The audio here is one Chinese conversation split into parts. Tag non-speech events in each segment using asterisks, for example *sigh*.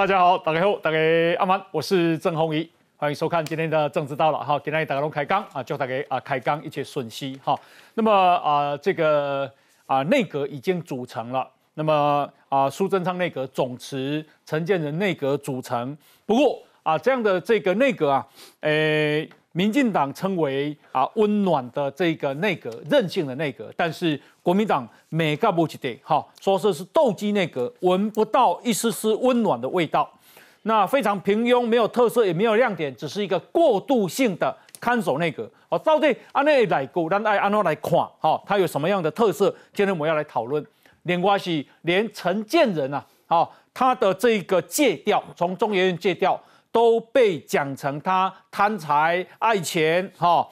大家好，大家好，大家阿蛮，我是郑宏仪，欢迎收看今天的政治到了哈，今天大家龙开刚啊，祝大家啊开刚一切顺息哈。那么啊，这个啊内阁已经组成了，那么啊苏贞昌内阁总辞，陈建仁内阁组成。不过啊这样的这个内阁啊，诶。民进党称为啊温暖的这个内阁，任性的内阁，但是国民党每个不起的，哈，说这是斗鸡内阁，闻不到一丝丝温暖的味道，那非常平庸，没有特色，也没有亮点，只是一个过渡性的看守内阁。哦，到底安内来过，让爱安怎来看，哈，它有什么样的特色？今天我们要来讨论。连关系，连陈建仁啊，好，他的这个借调，从中研院借调。都被讲成他贪财爱钱，哈，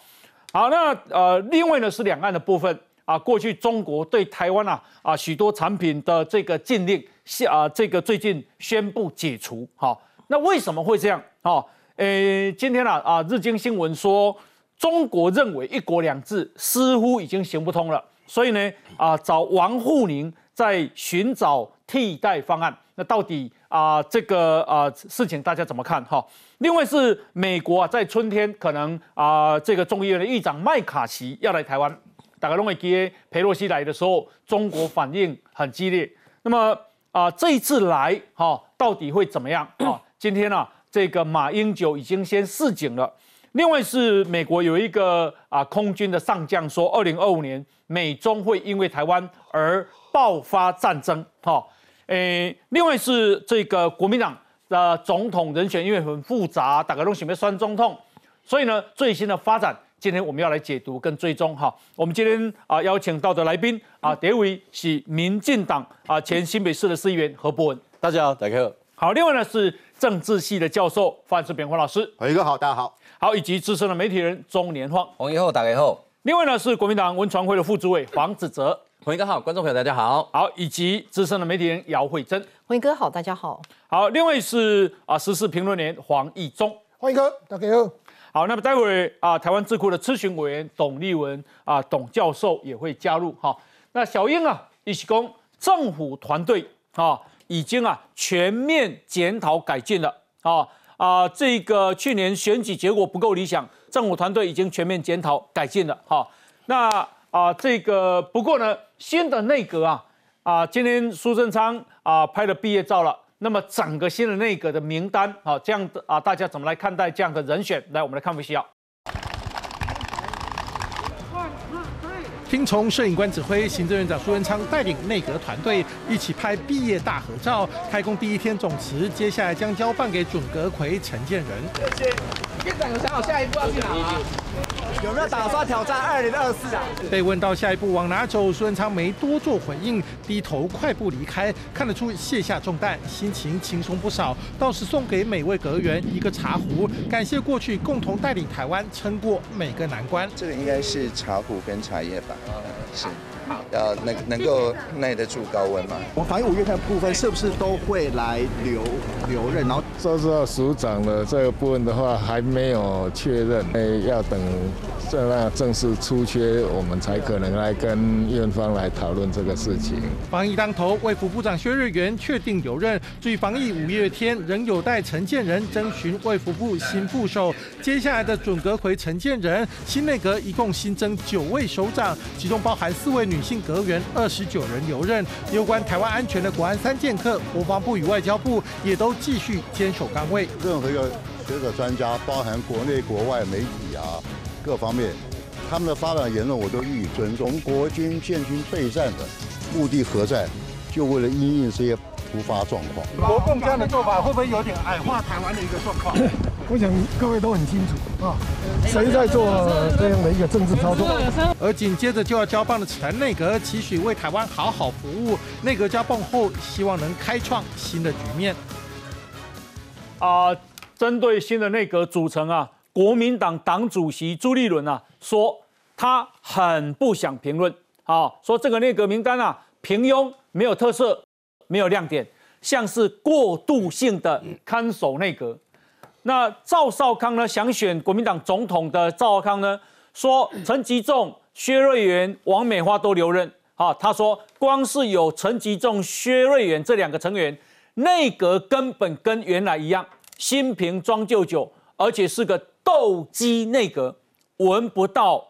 好，那呃，另外呢是两岸的部分啊，过去中国对台湾啊啊许多产品的这个禁令，啊这个最近宣布解除，哈，那为什么会这样？哈，呃，今天啊啊日经新闻说，中国认为一国两制似乎已经行不通了，所以呢啊找王沪宁在寻找替代方案。那到底啊，这个啊事情大家怎么看哈？另外是美国啊，在春天可能啊，这个众议院的议长麦卡锡要来台湾，大概认为接佩洛西来的时候，中国反应很激烈。那么啊，这一次来哈，到底会怎么样啊？今天呢，这个马英九已经先示警了。另外是美国有一个啊空军的上将说，二零二五年美中会因为台湾而爆发战争哈。诶，另外是这个国民党的总统人选，因为很复杂，大家都想要选总统，所以呢，最新的发展，今天我们要来解读跟追踪哈。我们今天啊邀请到的来宾啊，第一位是民进党啊前新北市的市议员何伯文，大家好，大家好。好，另外呢是政治系的教授范世扁黄老师，洪一哥好，大家好。好，以及资深的媒体人钟年晃，洪一后大家好。另外呢是国民党文传会的副主委黄子哲。洪一哥好，观众朋友大家好，好，以及资深的媒体人姚慧珍，洪一哥好，大家好，好，另外是啊时事评论员黄义忠，欢迎哥，大家好，好，那么待会啊台湾智库的咨询委员董立文啊董教授也会加入。哈，那小英啊一起公政府团队啊已经啊全面检讨改进了。啊啊这个去年选举结果不够理想，政府团队已经全面检讨改进了。哈，那。啊，这个不过呢，新的内阁啊，啊，今天苏贞昌啊拍了毕业照了。那么整个新的内阁的名单啊，这样的啊，大家怎么来看待这样的人选？来，我们来看不需要。听从摄影官指挥，行政院长苏贞昌带领内阁团队一起拍毕业大合照。开工第一天总辞，接下来将交办给准阁魁陈建仁。谢谢。院长有想好下一步要去哪吗？有没有打算挑战二零二四啊？被问到下一步往哪走，苏文昌没多做回应，低头快步离开。看得出卸下重担，心情轻松不少。倒是送给每位阁员一个茶壶，感谢过去共同带领台湾撑过每个难关。这个应该是茶壶跟茶叶吧？是。要能能够耐得住高温嘛？我们防疫五月份部分是不是都会来留留任？然后这时候署长的这个部分的话还没有确认，诶，要等这那正式出缺，我们才可能来跟院方来讨论这个事情。防疫当头，卫福部长薛瑞元确定留任。至于防疫五月天，仍有待陈建仁征询卫福部新副手。接下来的准阁回陈建仁，新内阁一共新增九位首长，其中包含四位女。女性阁员二十九人留任，有关台湾安全的国安三剑客，国防部与外交部也都继续坚守岗位。任何一个学者专家，包含国内国外媒体啊，各方面，他们的发表言论我都予以尊重。国军建军备战的目的何在？就为了因应这些突发状况。国共这样的做法会不会有点矮化台湾的一个状况？我想各位都很清楚啊，谁在做这样的一个政治操作？而紧接着就要交棒的前内阁，期许为台湾好好服务。内阁交棒后，希望能开创新的局面。啊，针对新的内阁组成啊，国民党党主席朱立伦啊说，他很不想评论啊，说这个内阁名单啊平庸，没有特色，没有亮点，像是过渡性的看守内阁。那赵少康呢？想选国民党总统的赵少康呢，说陈吉仲、薛瑞元、王美花都留任。好，他说光是有陈吉仲、薛瑞元这两个成员，内阁根本跟原来一样，新瓶装旧酒，而且是个斗鸡内阁，闻不到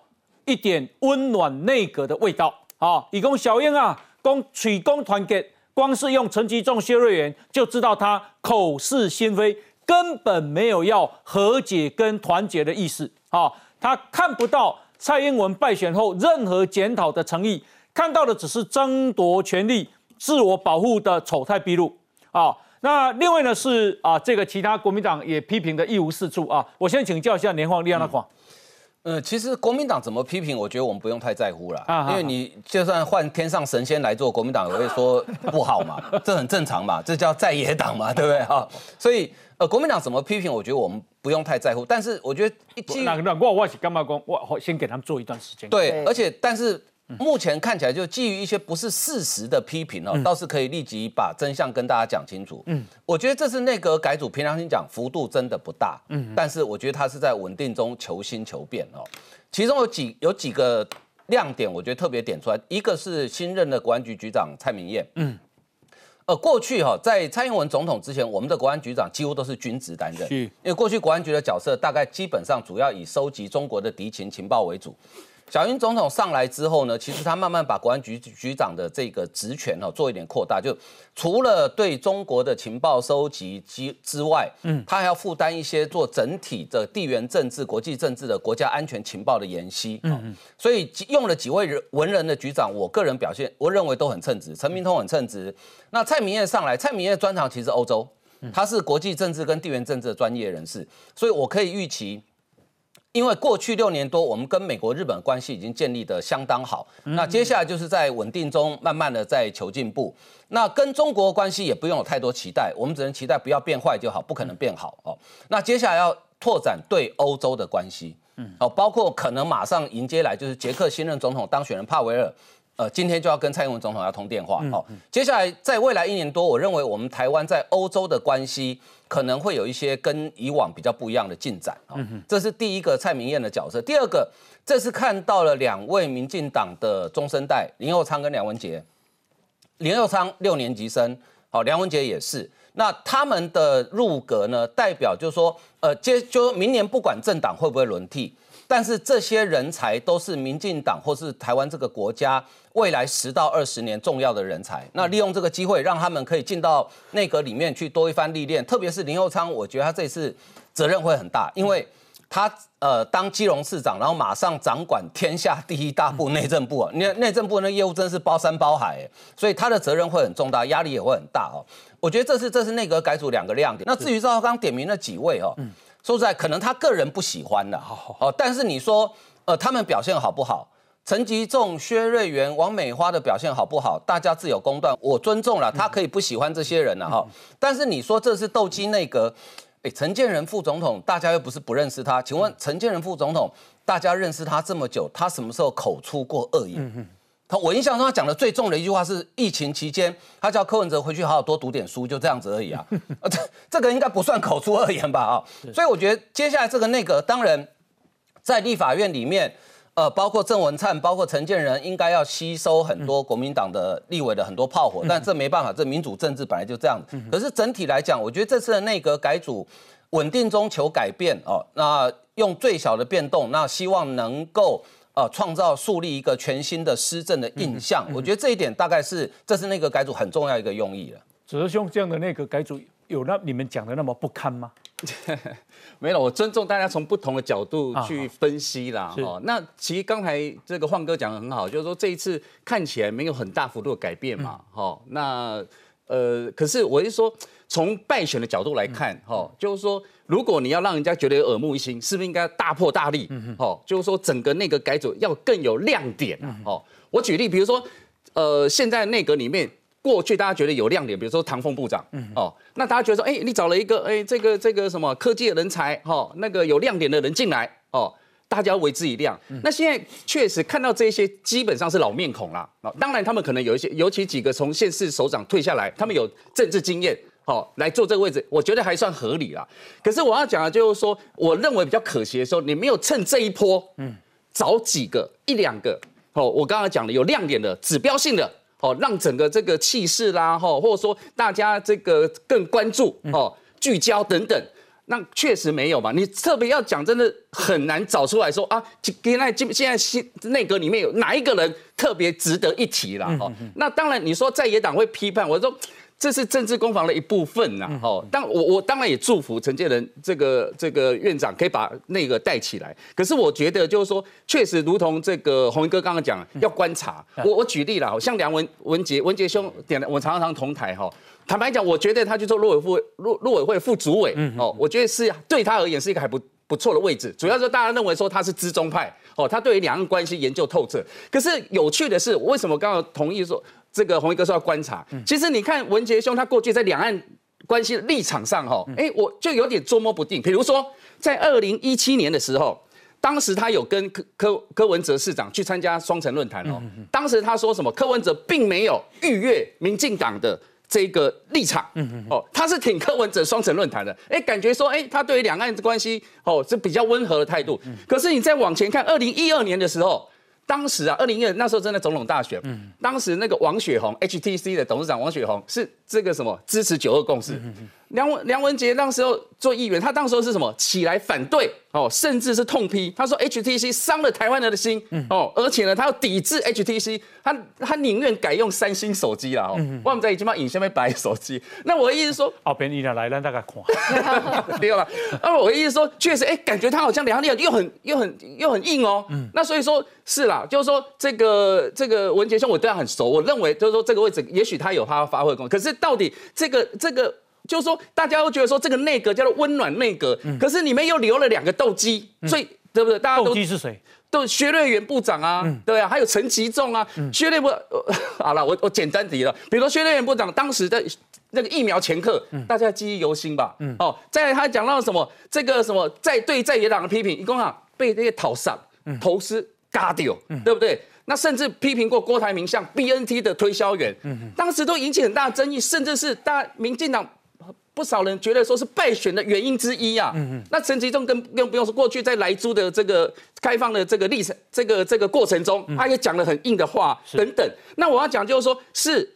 一点温暖内阁的味道。啊，以供小英啊，供取公团结，光是用陈吉仲、薛瑞元就知道他口是心非，根本没有要和解跟团结的意思。啊，他看不到蔡英文败选后任何检讨的诚意，看到的只是争夺权力、自我保护的丑态毕露。啊，那另外呢是啊，这个其他国民党也批评的一无是处啊。我先请教一下年晃、李安的话。呃，其实国民党怎么批评，我觉得我们不用太在乎了，因为你就算换天上神仙来做，国民党也会说不好嘛，这很正常嘛，这叫在野党嘛，对不对哈？所以呃，国民党怎么批评，我觉得我们不用太在乎。但是我觉得，那那我我是干嘛讲，我先给他们做一段时间。对，而且但是。目前看起来，就基于一些不是事实的批评哦，倒是可以立即把真相跟大家讲清楚。嗯，我觉得这次内阁改组，平常心讲，幅度真的不大。嗯，但是我觉得他是在稳定中求新求变哦。其中有几有几个亮点，我觉得特别点出来，一个是新任的国安局局长蔡明燕。嗯，呃，过去哈在蔡英文总统之前，我们的国安局长几乎都是军职担任，因为过去国安局的角色大概基本上主要以收集中国的敌情情报为主。小英总统上来之后呢，其实他慢慢把国安局局长的这个职权哦做一点扩大，就除了对中国的情报收集之之外，嗯，他还要负担一些做整体的地缘政治、国际政治的国家安全情报的研析，嗯嗯，所以用了几位人文人的局长，我个人表现我认为都很称职，陈明通很称职。那蔡明燕上来，蔡明燕专长其实欧洲，他是国际政治跟地缘政治的专业人士，所以我可以预期。因为过去六年多，我们跟美国、日本关系已经建立的相当好。那接下来就是在稳定中慢慢的在求进步。那跟中国关系也不用有太多期待，我们只能期待不要变坏就好，不可能变好哦。那接下来要拓展对欧洲的关系，嗯，哦，包括可能马上迎接来就是捷克新任总统当选人帕维尔。呃，今天就要跟蔡英文总统要通电话。好，接下来在未来一年多，我认为我们台湾在欧洲的关系可能会有一些跟以往比较不一样的进展。啊，这是第一个蔡明燕的角色。第二个，这是看到了两位民进党的中生代林佑昌跟梁文杰。林佑昌六年级生，好，梁文杰也是。那他们的入阁呢，代表就是说，呃，接就明年不管政党会不会轮替。但是这些人才都是民进党或是台湾这个国家未来十到二十年重要的人才。那利用这个机会，让他们可以进到内阁里面去多一番历练。特别是林佑昌，我觉得他这次责任会很大，因为他呃当基隆市长，然后马上掌管天下第一大部内政部啊。你内政部那业务真是包山包海，所以他的责任会很重大，压力也会很大哦。我觉得这是这是内阁改组两个亮点。那至于赵刚点名了几位哦。说实在，可能他个人不喜欢的，哦，但是你说，呃，他们表现好不好？陈吉仲、薛瑞元、王美花的表现好不好？大家自有公断，我尊重了，他可以不喜欢这些人了哈。但是你说这是斗鸡内阁，哎，陈建仁副总统，大家又不是不认识他，请问陈建仁副总统，大家认识他这么久，他什么时候口出过恶言？他我印象中他讲的最重的一句话是疫情期间，他叫柯文哲回去好好多读点书，就这样子而已啊。*laughs* 呃，这这个应该不算口出恶言吧？啊，所以我觉得接下来这个内阁，当然在立法院里面，呃，包括郑文灿，包括陈建仁，应该要吸收很多国民党的立委的很多炮火，但这没办法，这民主政治本来就这样。可是整体来讲，我觉得这次的内阁改组，稳定中求改变哦，那用最小的变动，那希望能够。呃，创造树立一个全新的施政的印象，我觉得这一点大概是这是那个改组很重要一个用意了。哲兄这样的那个改组有那你们讲的那么不堪吗？*laughs* 没有，我尊重大家从不同的角度去分析啦。哦，那其实刚才这个晃哥讲的很好，就是说这一次看起来没有很大幅度的改变嘛。哈，那呃，可是我是说。从败选的角度来看，哈，就是说，如果你要让人家觉得耳目一新，是不是应该大破大立？哦，就是说，整个内阁改组要更有亮点啊！哦，我举例，比如说，呃，现在内阁里面，过去大家觉得有亮点，比如说唐凤部长，嗯哦，那大家觉得说，哎，你找了一个，哎，这个这个什么科技的人才，哈，那个有亮点的人进来，哦，大家为之一亮。那现在确实看到这些，基本上是老面孔了。哦，当然他们可能有一些，尤其几个从县市首长退下来，他们有政治经验。好，来做这个位置，我觉得还算合理啦。可是我要讲的就是说，我认为比较可惜的时候，你没有趁这一波，嗯，找几个一两个，哦，我刚刚讲的有亮点的、指标性的，哦，让整个这个气势啦，哈，或者说大家这个更关注哦，聚焦等等。那确实没有嘛？你特别要讲，真的很难找出来说啊，现在现在新内阁里面有哪一个人特别值得一提了？哈，那当然你说在野党会批判，我说这是政治攻防的一部分呐。哦，但我我当然也祝福陈建仁这个这个院长可以把那个带起来。可是我觉得就是说，确实如同这个洪一哥刚刚讲，要观察。我我举例了，像梁文文杰文杰兄点的，我常常同台哈。坦白讲，我觉得他去做陆委副陆陆委会副主委，哦，我觉得是对他而言是一个还不不错的位置。主要是大家认为说他是资中派，哦，他对于两岸关系研究透彻。可是有趣的是，为什么刚刚同意说这个红一哥说要观察？其实你看文杰兄他过去在两岸关系的立场上，哈，哎，我就有点捉摸不定。比如说在二零一七年的时候，当时他有跟柯柯柯文哲市长去参加双城论坛哦，当时他说什么？柯文哲并没有逾越民进党的。这个立场，哦，他是挺柯文哲双城论坛的，哎，感觉说，哎，他对于两岸的关系，哦，是比较温和的态度。可是你再往前看，二零一二年的时候，当时啊，二零一二那时候真的总统大选，当时那个王雪红，HTC 的董事长王雪红是这个什么支持九二共识。梁文梁文杰那时候做议员，他当时候是什么起来反对哦，甚至是痛批，他说 HTC 伤了台湾人的心哦，而且呢，他要抵制 HTC，他他宁愿改用三星手机啦哦，我们在已经把影下面摆手机。那我的意思说，哦，便宜的来了大家看，*laughs* 对吧？那我的意思说，确实，哎，感觉他好像两岸又很又很又很硬哦。那所以说，是啦，就是说这个这个文杰兄，我对他很熟，我认为就是说这个位置，也许他有他发挥功能，可是到底这个这个。就是说，大家都觉得说这个内阁叫做温暖内阁，可是里面又留了两个斗鸡，所以对不对？大家斗鸡是谁？都薛瑞元部长啊，对啊，还有陈其仲啊。薛瑞部 *laughs* 好了，我我简单提了，比如说薛瑞元部长当时的那个疫苗前客，大家记忆犹新吧？哦，在他讲到什么这个什么在对在野党的批评，一共啊被这些讨上投资嘎掉，对不对？那甚至批评过郭台铭像 BNT 的推销员，当时都引起很大的争议，甚至是大民进党。不少人觉得说是败选的原因之一啊。那陈吉仲更更不用说，过去在莱猪的这个开放的这个历程，这个这个过程中，他也讲了很硬的话等等。那我要讲就是说，是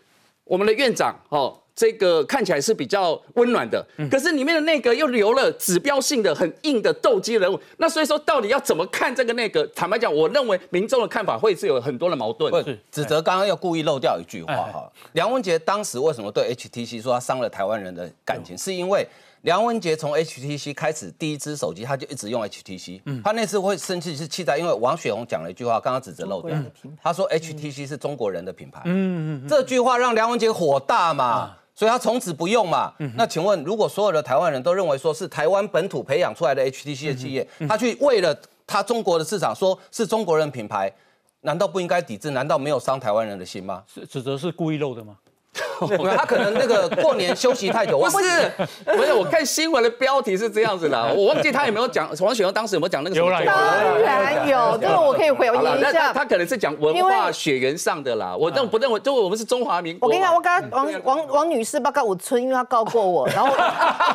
我们的院长哦。这个看起来是比较温暖的，可是里面的内阁又留了指标性的很硬的斗鸡人物，那所以说到底要怎么看这个内阁？坦白讲，我认为民众的看法会是有很多的矛盾。是，指责刚刚要故意漏掉一句话哈，梁文杰当时为什么对 HTC 说他伤了台湾人的感情？是因为。梁文杰从 HTC 开始第一只手机，他就一直用 HTC。嗯他那次会生气是气在，因为王雪红讲了一句话，刚刚指责漏掉。他说 HTC 是中国人的品牌。嗯嗯这句话让梁文杰火大嘛，所以他从此不用嘛。那请问，如果所有的台湾人都认为说是台湾本土培养出来的 HTC 的企业，他去为了他中国的市场说是中国人品牌，难道不应该抵制？难道没有伤台湾人的心吗？是指责是故意漏的吗？*laughs* 他可能那个 *laughs* 过年休息太久，不是，不是。我看新闻的标题是这样子的，*laughs* 我忘记他有没有讲王雪红当时有没有讲那个？有当然有，这个我可以回应一下。他可能是讲文化血缘上的啦，我认不认为？就我们是中华民国。我跟你讲，我刚刚王王王女士报告我村，因为她告过我，然后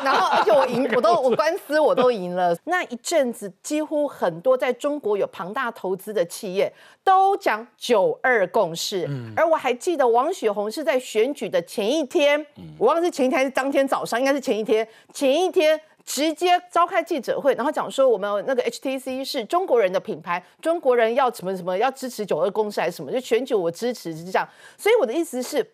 然后而且我赢，我都我官司我都赢了。那一阵子几乎很多在中国有庞大投资的企业都讲九二共识，而我还记得王雪红是在选举的前一。天，我忘了是前一天还是当天早上，应该是前一天。前一天直接召开记者会，然后讲说我们那个 HTC 是中国人的品牌，中国人要什么什么要支持九二共识还是什么，就选举我支持是这样。所以我的意思是。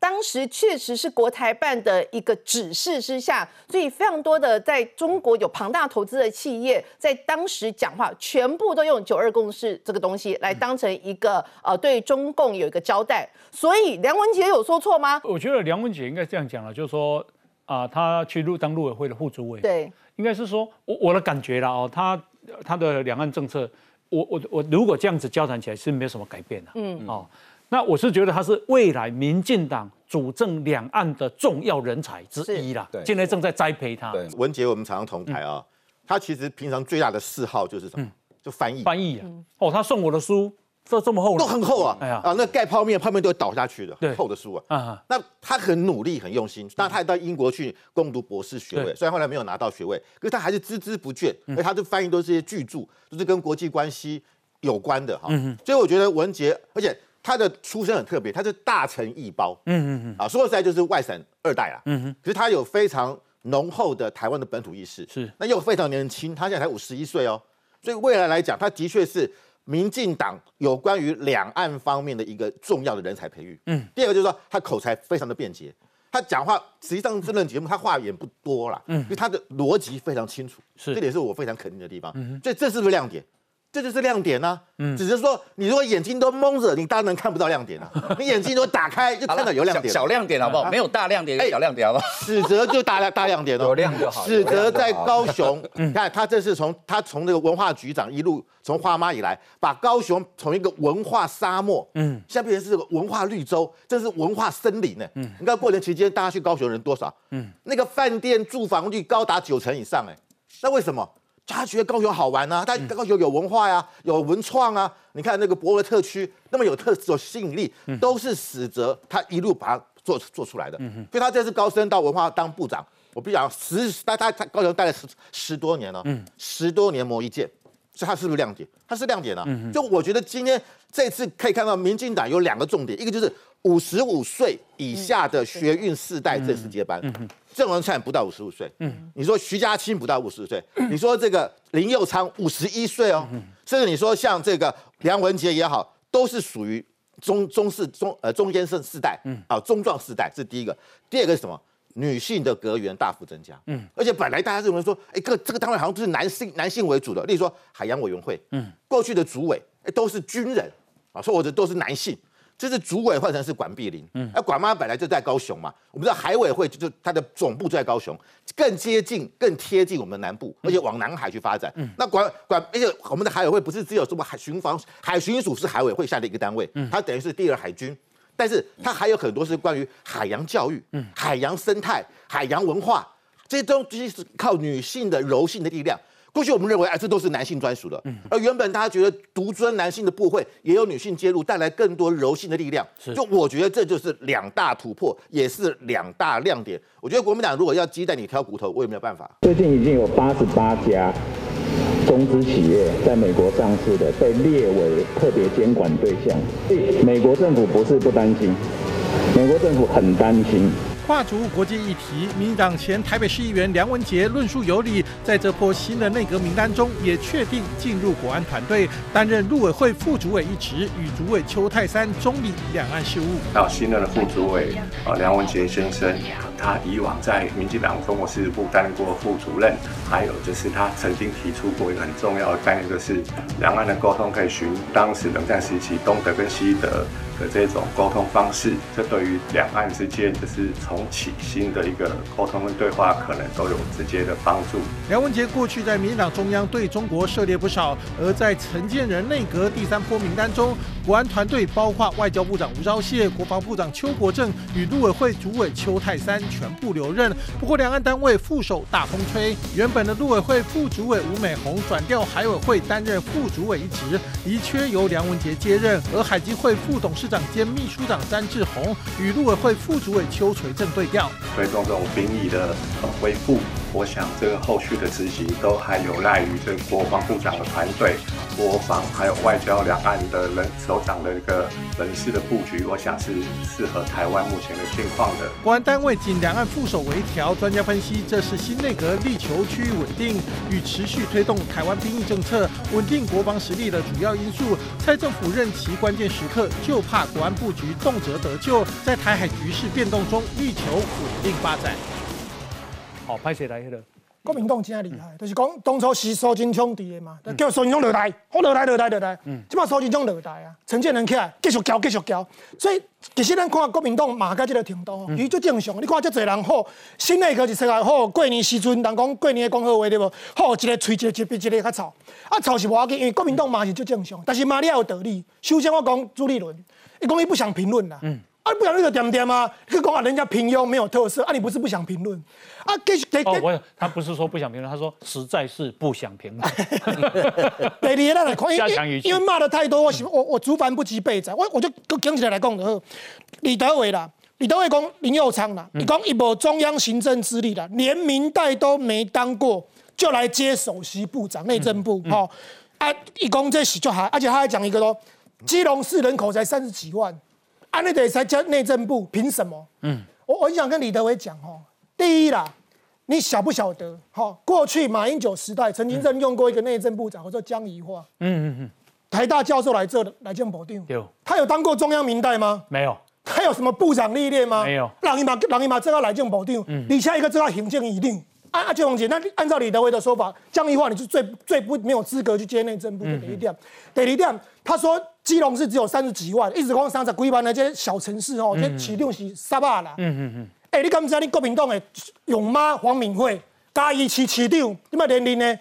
当时确实是国台办的一个指示之下，所以非常多的在中国有庞大投资的企业，在当时讲话，全部都用“九二共识”这个东西来当成一个呃对中共有一个交代。所以梁文杰有说错吗？我觉得梁文杰应该这样讲了，就是说啊，他去入当陆委会的副主委，对，应该是说我我的感觉了哦，他他的两岸政策，我我我如果这样子交谈起来是没有什么改变的，嗯，哦。那我是觉得他是未来民进党主政两岸的重要人才之一啦，现在正在栽培他。对，文杰我们常常同台啊，他其实平常最大的嗜好就是什么？就翻译。翻译啊！哦，他送我的书这这么厚，都很厚啊！哎呀啊，那盖泡面，泡面都会倒下去的，厚的书啊。啊那他很努力，很用心，那他还到英国去攻读博士学位，虽然后来没有拿到学位，可是他还是孜孜不倦，而他的翻译都是些巨著，都是跟国际关系有关的哈。所以我觉得文杰，而且。他的出身很特别，他是大成一胞，嗯嗯嗯，啊，说实在就是外省二代啦，嗯哼，可是他有非常浓厚的台湾的本土意识，是，那又非常年轻，他现在才五十一岁哦，所以未来来讲，他的确是民进党有关于两岸方面的一个重要的人才培育，嗯，第二个就是说他口才非常的便捷，他讲话实际上这轮节目他话也不多啦，嗯，因为他的逻辑非常清楚，是，这点是我非常肯定的地方，嗯，所以这是不是亮点？这就是亮点呢，嗯，只是说你如果眼睛都蒙着，你当然看不到亮点了。*laughs* 你眼睛都打开，就看到有亮点，小亮点好不好？没有大亮点，小亮点好不好？史哲就大亮大亮点哦，有亮就好。史哲在高雄，你看他这是从他从那个文化局长一路从花妈以来，把高雄从一个文化沙漠，嗯，现在变成是个文化绿洲，这是文化森林呢。嗯，你看过年期间大家去高雄人多少？嗯，那个饭店住房率高达九成以上，哎，那为什么？他觉得高雄好玩啊，他高雄有文化呀，有文创啊。你看那个博尔特区那么有特有吸引力，都是史哲他一路把它做做出来的。所以他这次高升到文化当部长，我必须讲十他他他高雄待了十十多年了，十多年磨一剑，所以他是不是亮点？他是亮点啊。就我觉得今天这次可以看到，民进党有两个重点，一个就是五十五岁以下的学运世代正式接班。郑文灿不到五十五岁，嗯，你说徐家清不到五十岁，你说这个林佑昌五十一岁哦，甚至你说像这个梁文杰也好，都是属于中中世中呃中间世世代，嗯。啊中壮世代，这是第一个。第二个是什么？女性的格员大幅增加，嗯，而且本来大家认为说，哎，个这个单位好像都是男性男性为主的，例如说海洋委员会，嗯，过去的主委都是军人啊，说或者都是男性。这是主委换成是管碧林，嗯，而管妈本来就在高雄嘛，我们知道海委会就就它的总部就在高雄，更接近、更贴近我们的南部，而且往南海去发展。嗯，那管管，而且我们的海委会不是只有什么海巡防、海巡署是海委会下的一个单位，嗯，它等于是第二海军，但是它还有很多是关于海洋教育、嗯，海洋生态、海洋文化这些东西是靠女性的柔性的力量。过去我们认为，哎，这都是男性专属的。嗯，而原本大家觉得独尊男性的部会也有女性介入，带来更多柔性的力量。就我觉得这就是两大突破，也是两大亮点。我觉得国民党如果要鸡蛋里挑骨头，我也没有办法。最近已经有八十八家中资企业在美国上市的被列为特别监管对象。美国政府不是不担心，美国政府很担心。跨足国际议题，民进党前台北市议员梁文杰论述有理，在这波新的内阁名单中，也确定进入国安团队，担任陆委会副主委一职，与主委邱泰山中理两岸事务。到新任的副主委啊，梁文杰先生，他以往在民进党中国事务部担任过副主任，还有就是他曾经提出过一个很重要的概念，就是两岸的沟通可以循当时冷战时期东德跟西德。的这种沟通方式，这对于两岸之间就是重启新的一个沟通跟对话，可能都有直接的帮助。梁文杰过去在民党中央对中国涉猎不少，而在陈建仁内阁第三波名单中，国安团队包括外交部长吴钊燮、国防部长邱国正与陆委会主委邱泰三全部留任。不过两岸单位副手大风吹，原本的陆委会副主委吴美红转调海委会担任副主委一职，遗缺由梁文杰接任，而海基会副董事。长兼秘书长詹志宏与陆委会副主委邱垂正对调，推动这种兵役的恢复。我想这个后续的执行都还有赖于这个国防部长的团队、国防还有外交两岸的人首长的一个人事的布局，我想是适合台湾目前的境况的。国安单位仅两岸副手为调，专家分析这是新内阁力求区域稳定与持续推动台湾兵役政策、稳定国防实力的主要因素。蔡政府任期关键时刻，就怕国安布局动辄得救，在台海局势变动中力求稳定发展。好，拍谁来了？国民党真厉害，就是讲当初是苏金昌伫的嘛，叫苏金昌落台，好落台落台落台，嗯，即马苏金昌落台啊，陈建仁起来继续交继续交，所以其实咱看国民党嘛，到这个程度，伊最正常。你看这侪人好，新内阁是出来好，过年时阵人讲过年讲好话对无？好，一个吹一个一比一个较吵，啊吵是无要紧，因为国民党嘛是足正常。但是嘛，你也有道理。首先我讲朱立伦，伊讲伊不想评论啦，嗯。啊，不想那个点点吗？就讲啊，人家平庸没有特色啊，你不是不想评论啊？给给哦，我他不是说不想评论，他说实在是不想评论。*laughs* 对，你那来看，因为因为骂的太多，我我我竹凡不及被宰，我我就讲起来来讲的。李德伟啦，李德伟讲林佑昌啦，你讲一部中央行政之力啦，连明代都没当过，就来接首席部长内政部，好啊，一讲这是就还，而且他还讲一个咯。基隆市人口才三十几万，安内得才叫内政部，凭什么？嗯，我我很想跟李德伟讲哦，第一啦，你晓不晓得？哈，过去马英九时代曾经任用过一个内政部长，叫做江宜桦。嗯嗯嗯，台大教授来这来见保定，有他有当过中央民代吗？没有。他有什么部长历练吗？没有。让伊马让伊马这个来政保定，你下一个这个行政一定。啊啊，邱宏杰，那按照李德威的说法，江宜桦你是最最不没有资格去接内政部的第一点。第二点，他说基隆是只有三十几万，一直光三十几万那些小城市哦，这起量是三百啦。嗯嗯嗯。哎，你敢不知道你国民党的勇妈黄敏惠，嘉义市市长，你嘛年龄呢？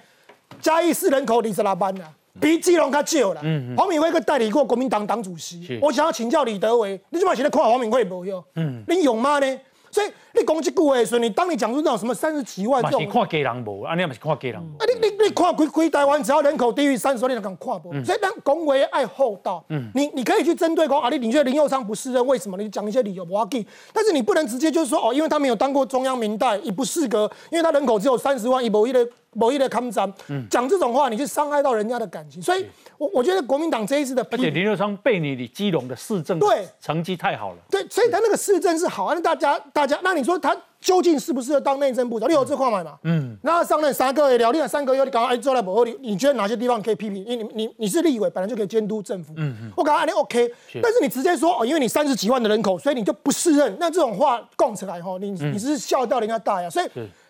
嘉义市人口二十六万啦。比基隆较少啦。黄敏惠佮代理过国民党党主席。我想要请教李德维，你怎么现在看黄敏惠无用？嗯，你勇妈呢？所以你讲这句话的时候，你当你讲出那种什么三十几万这种，看家人无，啊，你也是看家人。啊，你你你看规规台湾，只要人口低于三十万，你就敢看不？所以当讲话爱厚道。嗯，你你可以去针对讲啊，你你觉得林佑昌不适任，为什么？你讲一些理由，不要给。但是你不能直接就是说哦，因为他没有当过中央民代，也不适格，因为他人口只有三十万，以某一的。某一的抗战，讲这种话，你就伤害到人家的感情。所以，我我觉得国民党这一次的，而且林佑昌被你李基隆的市政对。成绩太好了，对，所以他那个市政是好，那大家大家，那你说他究竟适不适合当内政部？长？你有这块嘛？嗯，那上任三个月，聊天三个月，你刚刚哎做了不合理，你觉得哪些地方可以批评？因为你你你是立委，本来就可以监督政府。嗯嗯，我刚刚你 OK，但是你直接说哦，因为你三十几万的人口，所以你就不适任，那这种话供出来哈，你你是笑到人家大牙。所以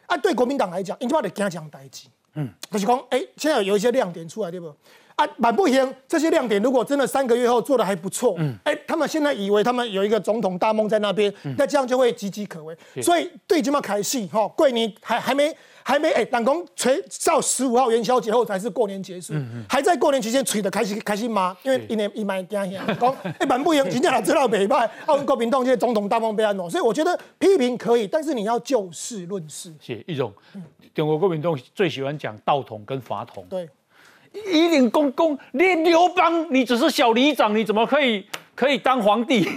啊，对国民党来讲，你起码得跟他讲代志。嗯，就是讲，哎，现在有一些亮点出来，对不？啊，蛮不行。这些亮点如果真的三个月后做的还不错，嗯，哎，他们现在以为他们有一个总统大梦在那边，那这样就会岌岌可危。所以对这么开戏哈，桂林还还没还没哎，党工吹到十五号元宵节后才是过年结束，还在过年期间吹的开心开心吗？因为一年一买惊吓，讲 *laughs* 哎蛮不赢，今天来知道北派，啊，国民党这些总统大梦被安弄，所以我觉得批评可以，但是你要就事论事。是一种。中国国民党最喜欢讲道统跟法统。对，一领公公，你刘邦，你只是小里长，你怎么可以可以当皇帝？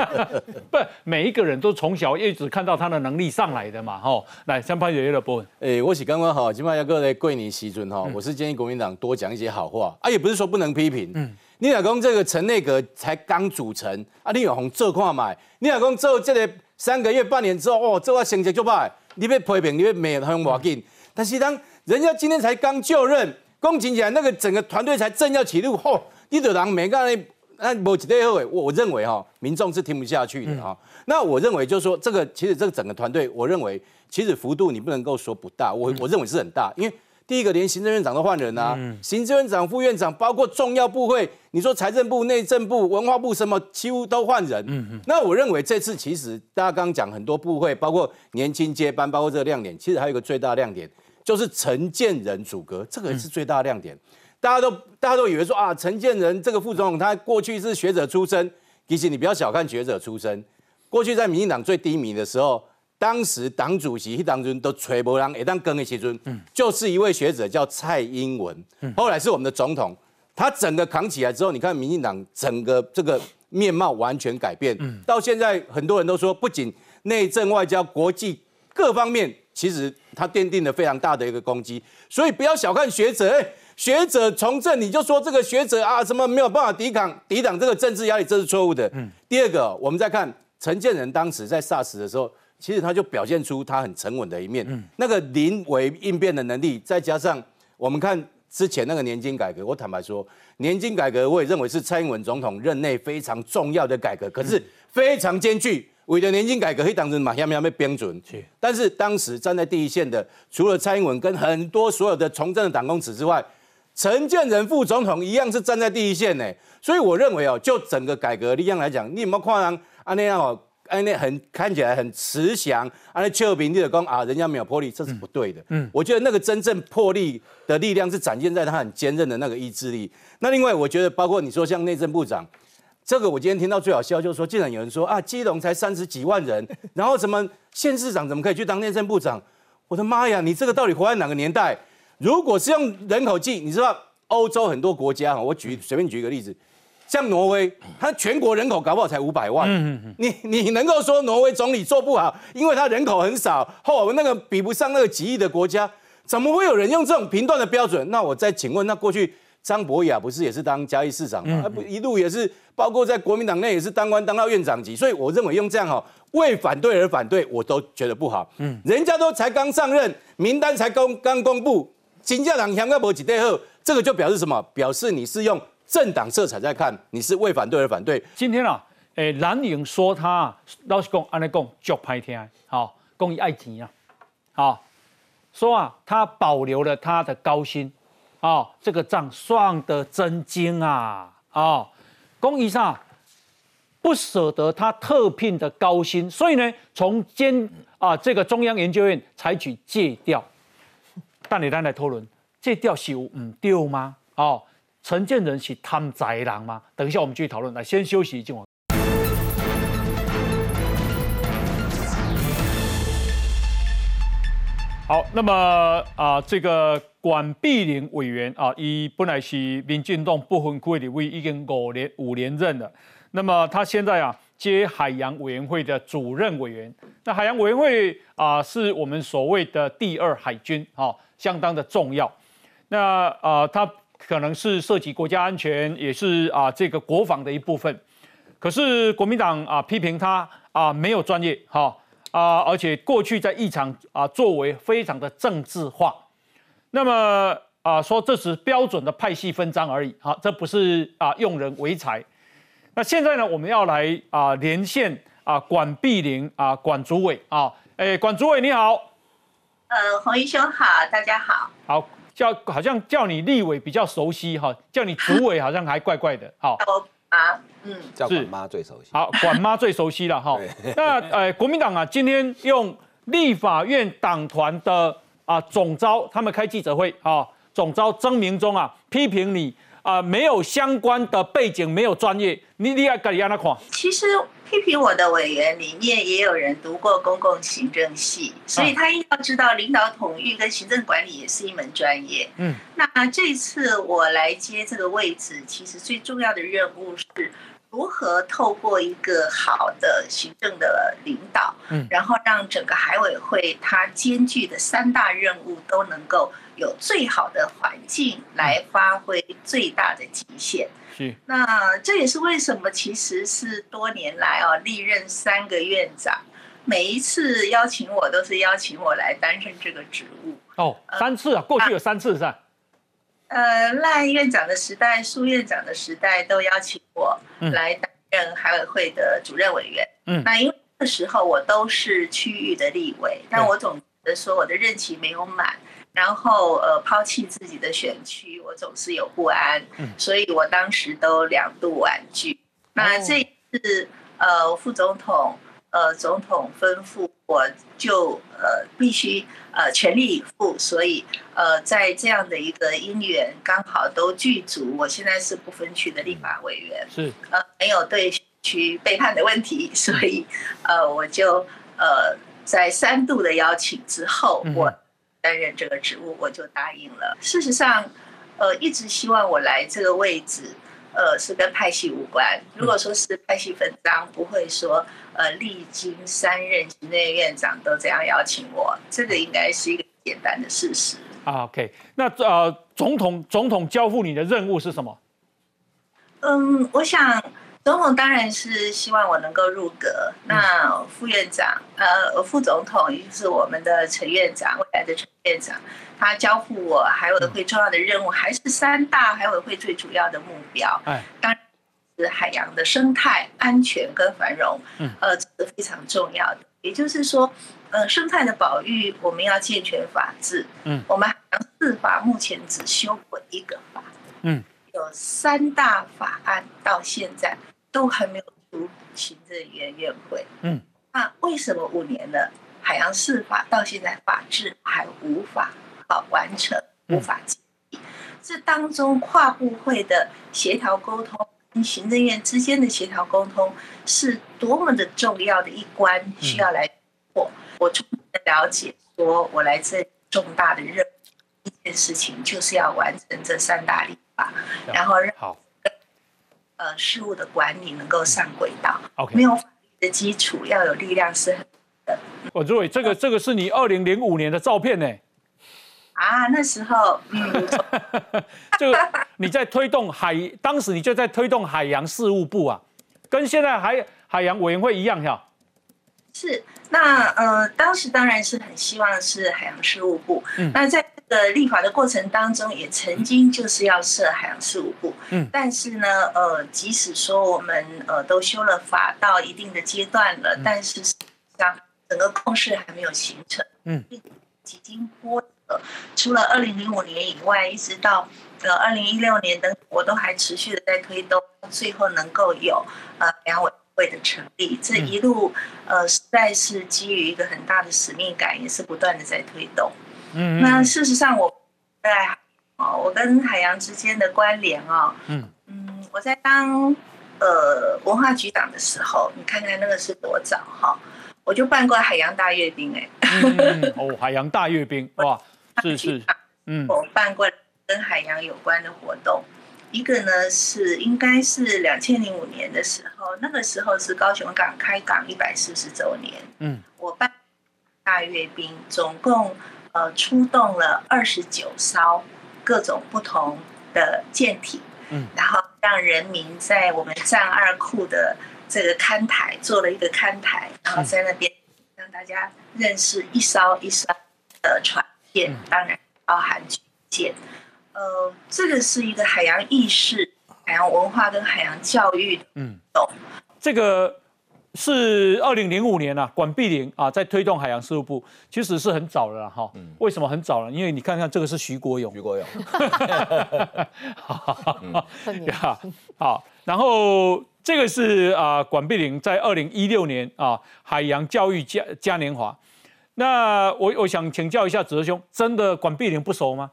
*laughs* 不，每一个人都从小一直看到他的能力上来的嘛。吼，来，先潘爷爷的波。哎，我是刚刚好，今晚要过来桂林西尊哈，我是建议国民党多讲一些好话啊，也不是说不能批评。嗯，你老公这个陈内阁才刚组成啊，你有红这块买，你老公做这个三个月、半年之后，哦，这块成绩就败。你被批评，你被骂很要紧，但是当人家今天才刚就任，恭请起来，那个整个团队才正要起路，吼，你的人每个人那某几对后尾，我我认为哈，民众是听不下去的哈。那我认为就是说，这个其实这个整个团队，我认为其实幅度你不能够说不大，我我认为是很大，因为。第一个连行政院长都换人啊，行政院长、副院长，包括重要部会，你说财政部、内政部、文化部什么，几乎都换人。那我认为这次其实大家刚刚讲很多部会，包括年轻接班，包括这个亮点，其实还有一个最大亮点，就是承建仁组阁，这个是最大的亮点。大家都大家都以为说啊，陈建仁这个副总统，他过去是学者出身，其实你不要小看学者出身，过去在民进党最低迷的时候。当时党主席一当中都吹波浪，一当更的其中，就是一位学者叫蔡英文，后来是我们的总统，他整个扛起来之后，你看民进党整个这个面貌完全改变，到现在很多人都说，不仅内政外交、国际各方面，其实他奠定了非常大的一个攻击，所以不要小看学者，哎，学者从政你就说这个学者啊什么没有办法抵抗抵挡这个政治压力，这是错误的。嗯第二个，我们再看陈建仁当时在 SARS 的时候。其实他就表现出他很沉稳的一面，那个临危应变的能力，再加上我们看之前那个年金改革，我坦白说，年金改革我也认为是蔡英文总统任内非常重要的改革，可是非常艰巨。为了年金改革，可以当成马下面被标准。但是当时站在第一线的，除了蔡英文跟很多所有的从政的党公子之外，陈建仁副总统一样是站在第一线呢。所以我认为哦，就整个改革力量来讲，你有没有看人安那样哦？哎，那很看起来很慈祥，啊，那邱平立的讲啊，人家没有魄力，这是不对的。嗯，我觉得那个真正魄力的力量是展现在他很坚韧的那个意志力。那另外，我觉得包括你说像内政部长，这个我今天听到最好笑就是说，竟然有人说啊，基隆才三十几万人，*laughs* 然后什么县市长怎么可以去当内政部长？我的妈呀，你这个到底活在哪个年代？如果是用人口计，你知道欧洲很多国家哈，我举随便举一个例子。像挪威，它全国人口搞不好才五百万，你你能够说挪威总理做不好，因为他人口很少，后那个比不上那个几亿的国家，怎么会有人用这种评断的标准？那我再请问，那过去张博雅不是也是当嘉义市长嘛？不一路也是，包括在国民党内也是当官当到院长级，所以我认为用这样哈为反对而反对，我都觉得不好。嗯，人家都才刚上任，名单才公刚公布，金家党香港博几代后，这个就表示什么？表示你是用政党色彩在看，你是为反对而反对。今天啊，诶，蓝营说他老实讲，安尼讲足歹听，好，讲伊爱钱啊，好，说啊，他保留了他的高薪。哦，这个账算得真精啊！哦，龚医生不舍得他特聘的高薪，所以呢，从监啊这个中央研究院采取借调。但你单来讨论，这调是有唔对吗？哦，陈建人是贪财人吗？等一下我们继续讨论。来，先休息一会好，那么啊，这个管碧玲委员啊，以本来是民进党不分区的位，已经五年五连任了。那么他现在啊，接海洋委员会的主任委员。那海洋委员会啊，是我们所谓的第二海军啊，相当的重要。那啊，他可能是涉及国家安全，也是啊这个国防的一部分。可是国民党啊，批评他啊没有专业哈。啊，而且过去在议场啊，作为非常的政治化，那么啊，说这是标准的派系分赃而已，好，这不是啊用人为才。那现在呢，我们要来啊连线啊管碧玲啊管主委啊，哎，管主委你好，呃，洪一兄好，大家好，好叫好像叫你立委比较熟悉哈，叫你主委好像还怪怪的，好。*laughs* 啊，嗯，叫管妈最熟悉。好，管妈最熟悉了哈。那呃，国民党啊，今天用立法院党团的啊总招，他们开记者会啊，总招曾明忠啊，批评你啊没有相关的背景，没有专业，你你要该让他看。其实。批评我的委员里面也有人读过公共行政系，所以他应该知道领导统御跟行政管理也是一门专业。嗯，那这次我来接这个位置，其实最重要的任务是如何透过一个好的行政的领导，嗯，然后让整个海委会它兼具的三大任务都能够有最好的环境来发挥最大的极限。是那这也是为什么，其实是多年来哦，历任三个院长，每一次邀请我都是邀请我来担任这个职务哦，三次啊，过去有三次是吧？呃，赖院长的时代、苏院长的时代都邀请我来担任海委会的主任委员。嗯，那因为那时候我都是区域的立委，但我总觉得说我的任期没有满。然后呃，抛弃自己的选区，我总是有不安，所以我当时都两度婉拒。那这次呃，副总统呃，总统吩咐，我就呃必须呃全力以赴。所以呃，在这样的一个因缘刚好都具足，我现在是不分区的立法委员，是呃没有对区背叛的问题，所以呃我就呃在三度的邀请之后，我。担任这个职务，我就答应了。事实上，呃，一直希望我来这个位置，呃，是跟派系无关。如果说是派系分赃，不会说，呃，历经三任行政院长都这样邀请我，这个应该是一个简单的事实。OK，那呃，总统总统交付你的任务是什么？嗯，我想。总统当然是希望我能够入阁。那副院长，呃，副总统，也就是我们的陈院长，未来的陈院长，他交付我海委会重要的任务，还是三大海委会最主要的目标。哎，当然是海洋的生态安全跟繁荣，嗯，呃，这是非常重要的。也就是说，呃，生态的保育，我们要健全法治。嗯，我们海洋司法目前只修过一个法。嗯，有三大法案到现在。都还没有出行政院院会，嗯，那为什么五年了，海洋司法到现在法制还无法好完成，无法建立？这当中跨部会的协调沟通，跟行政院之间的协调沟通，是多么的重要的一关，需要来过。我充分的了解，说我来这重大的任务，一件事情就是要完成这三大立法，然后让好。呃，事务的管理能够上轨道，OK，没有法律的基础，要有力量是很的。我认为这个这个是你二零零五年的照片呢。啊，那时候，嗯，*laughs* 就你在推动海，当时你就在推动海洋事务部啊，跟现在海海洋委员会一样哈。是，那呃，当时当然是很希望是海洋事务部。嗯，那在这个立法的过程当中，也曾经就是要设海洋事务部。嗯，但是呢，呃，即使说我们呃都修了法到一定的阶段了，但是像整个共识还没有形成。嗯，已经波。除了二零零五年以外，一直到呃二零一六年等，我都还持续的在推动，最后能够有呃两委会的成立。这一路呃实在是基于一个很大的使命感，也是不断的在推动。嗯，那事实上我在哦，我跟海洋之间的关联哦，嗯嗯，我在当呃文化局长的时候，你看看那个是多早哈，我就办过海洋大阅兵哎，哦，海洋大阅兵哇。是是，嗯，我办过跟海洋有关的活动，一个呢是应该是两千零五年的时候，那个时候是高雄港开港一百四十周年，嗯，我办大阅兵，总共呃出动了二十九艘各种不同的舰艇，嗯，然后让人民在我们站二库的这个看台做了一个看台，然后在那边让大家认识一艘一艘的船。当然包含军舰，呃，这个是一个海洋意识、海洋文化跟海洋教育的嗯，懂。这个是二零零五年啊，管碧玲啊在推动海洋事务部，其实是很早了哈。为什么很早了？因为你看看这个是徐国勇，徐国勇，*laughs* *laughs* 好，然后这个是啊管碧玲在二零一六年啊海洋教育嘉嘉年华。那我我想请教一下子哲兄，真的管碧玲不熟吗？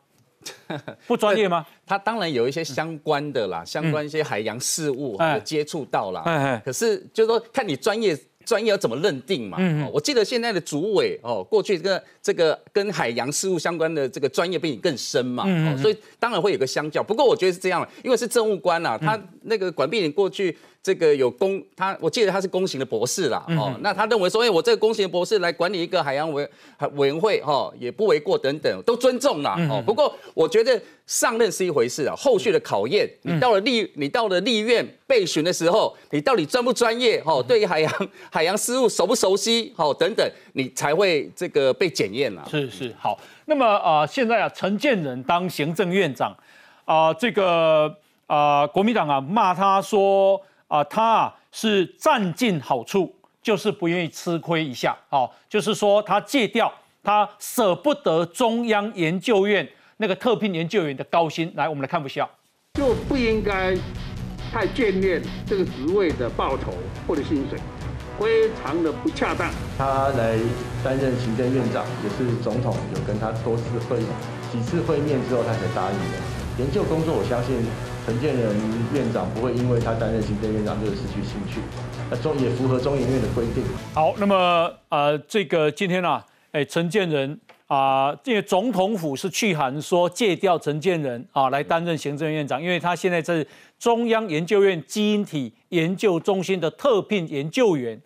*laughs* 不专业吗？他当然有一些相关的啦，相关一些海洋事务有接触到啦。可是就是说，看你专业专业要怎么认定嘛。我记得现在的主委哦，过去这个这个跟海洋事务相关的这个专业比你更深嘛。所以当然会有个相较。不过我觉得是这样，因为是政务官啊，他那个管碧玲过去。这个有公他，我记得他是公行的博士啦，哦，那他认为说，哎，我这个公行的博士来管理一个海洋委委员会，哈，也不为过，等等，都尊重啦，哦。不过我觉得上任是一回事啊，后续的考验，你到了立，你到了立院备询的时候，你到底专不专业，哈，对于海洋海洋事务熟不熟悉，好，等等，你才会这个被检验啦。是是好，那么啊，现在啊，陈建仁当行政院长，啊，这个啊，国民党啊骂他说。啊，他啊是占尽好处，就是不愿意吃亏一下，哦，就是说他戒掉，他舍不得中央研究院那个特聘研究员的高薪。来，我们来看不笑，就不应该太眷恋这个职位的报酬或者薪水，非常的不恰当。他来担任行政院长，也是总统有跟他多次会几次会面之后，他才答应的。研究工作，我相信。陈建仁院长不会因为他担任行政院长就失去兴趣，那中也符合中研院的规定。好，那么呃，这个今天呢，哎，陈建仁啊，这个总统府是去函说借调陈建仁啊来担任行政院长，因为他现在是中央研究院基因体研究中心的特聘研究员。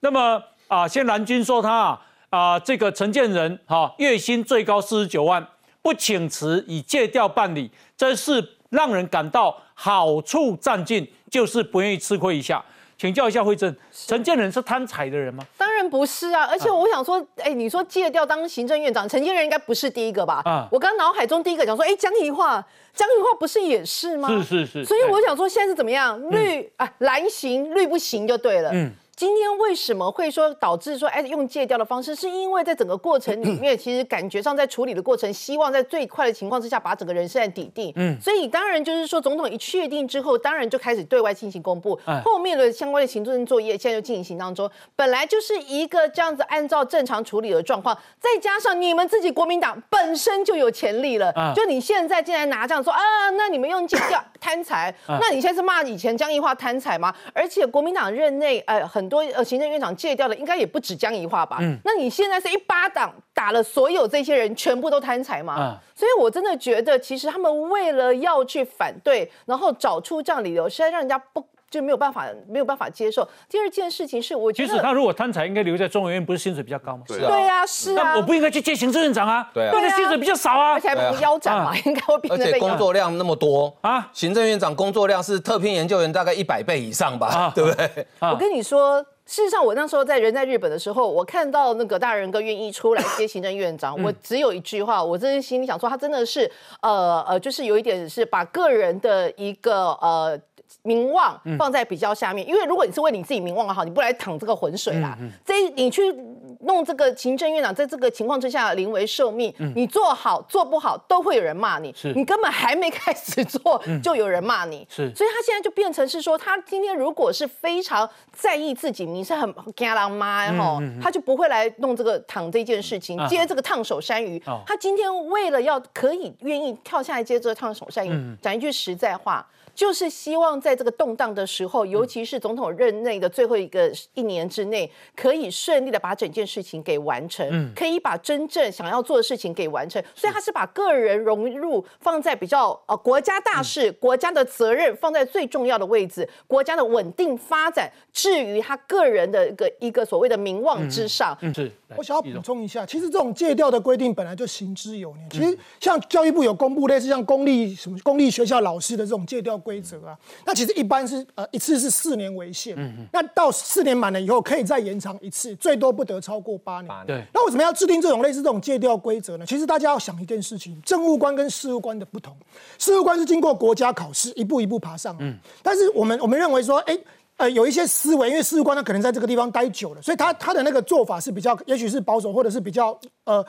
那么啊，现蓝军说他啊啊，这个陈建仁哈月薪最高四十九万，不请辞以借调办理，这是。让人感到好处占尽，就是不愿意吃亏一下。请教一下慧珍，陈建仁是贪财的人吗？当然不是啊！而且我想说，哎，你说戒掉当行政院长，陈建仁应该不是第一个吧？啊，我刚脑海中第一个讲说，哎，江宜桦，江宜桦不是也是吗？是是是。所以我想说，现在是怎么样？绿啊，蓝行绿不行就对了。嗯。今天为什么会说导致说哎用借调的方式？是因为在整个过程里面，其实感觉上在处理的过程，希望在最快的情况之下把整个人事案抵定。嗯，所以当然就是说总统一确定之后，当然就开始对外进行公布，后面的相关的行政作业现在就进行当中。本来就是一个这样子按照正常处理的状况，再加上你们自己国民党本身就有潜力了，就你现在竟然拿这样说啊，那你们用借调贪财，那你现在是骂以前江宜桦贪财吗？而且国民党任内呃很。很多呃，行政院长借掉的应该也不止江宜桦吧？嗯，那你现在是一巴掌打了所有这些人，全部都贪财吗？嗯，所以我真的觉得，其实他们为了要去反对，然后找出这样理由，实在让人家不。就没有办法没有办法接受。第二件事情是，我觉得其实他如果贪财，应该留在中研院，不是薪水比较高吗？对对啊，是啊，那我不应该去接行政院长啊，对啊对的薪水比较少啊，而且还不腰斩嘛，应该会变而且工作量那么多啊，行政院长工作量是特聘研究员大概一百倍以上吧，对不对？我跟你说，事实上，我那时候在人在日本的时候，我看到那个大人哥愿意出来接行政院长，我只有一句话，我真的心里想说，他真的是呃呃，就是有一点是把个人的一个呃。名望放在比较下面，因为如果你是为你自己名望好，你不来淌这个浑水啦。这你去弄这个行政院长，在这个情况之下临危受命，你做好做不好都会有人骂你。你根本还没开始做，就有人骂你。是，所以他现在就变成是说，他今天如果是非常在意自己名，是很干郎妈哈，他就不会来弄这个躺这件事情，接这个烫手山芋。他今天为了要可以愿意跳下来接这个烫手山芋，讲一句实在话。就是希望在这个动荡的时候，尤其是总统任内的最后一个一年之内，可以顺利的把整件事情给完成，可以把真正想要做的事情给完成。所以他是把个人融入放在比较呃国家大事、国家的责任放在最重要的位置，国家的稳定发展置于他个人的一个一个所谓的名望之上。是，我想要补充一下，其实这种借调的规定本来就行之有年。其实像教育部有公布类似像公立什么公立学校老师的这种借调。规则啊，那其实一般是呃一次是四年为限，嗯那到四年满了以后可以再延长一次，最多不得超过八年。对，那为什么要制定这种类似这种借调规则呢？其实大家要想一件事情，政务官跟事务官的不同，事务官是经过国家考试一步一步爬上，嗯，但是我们我们认为说，哎。呃，有一些思维，因为事务官他可能在这个地方待久了，所以他他的那个做法是比较，也许是保守，或者是比较呃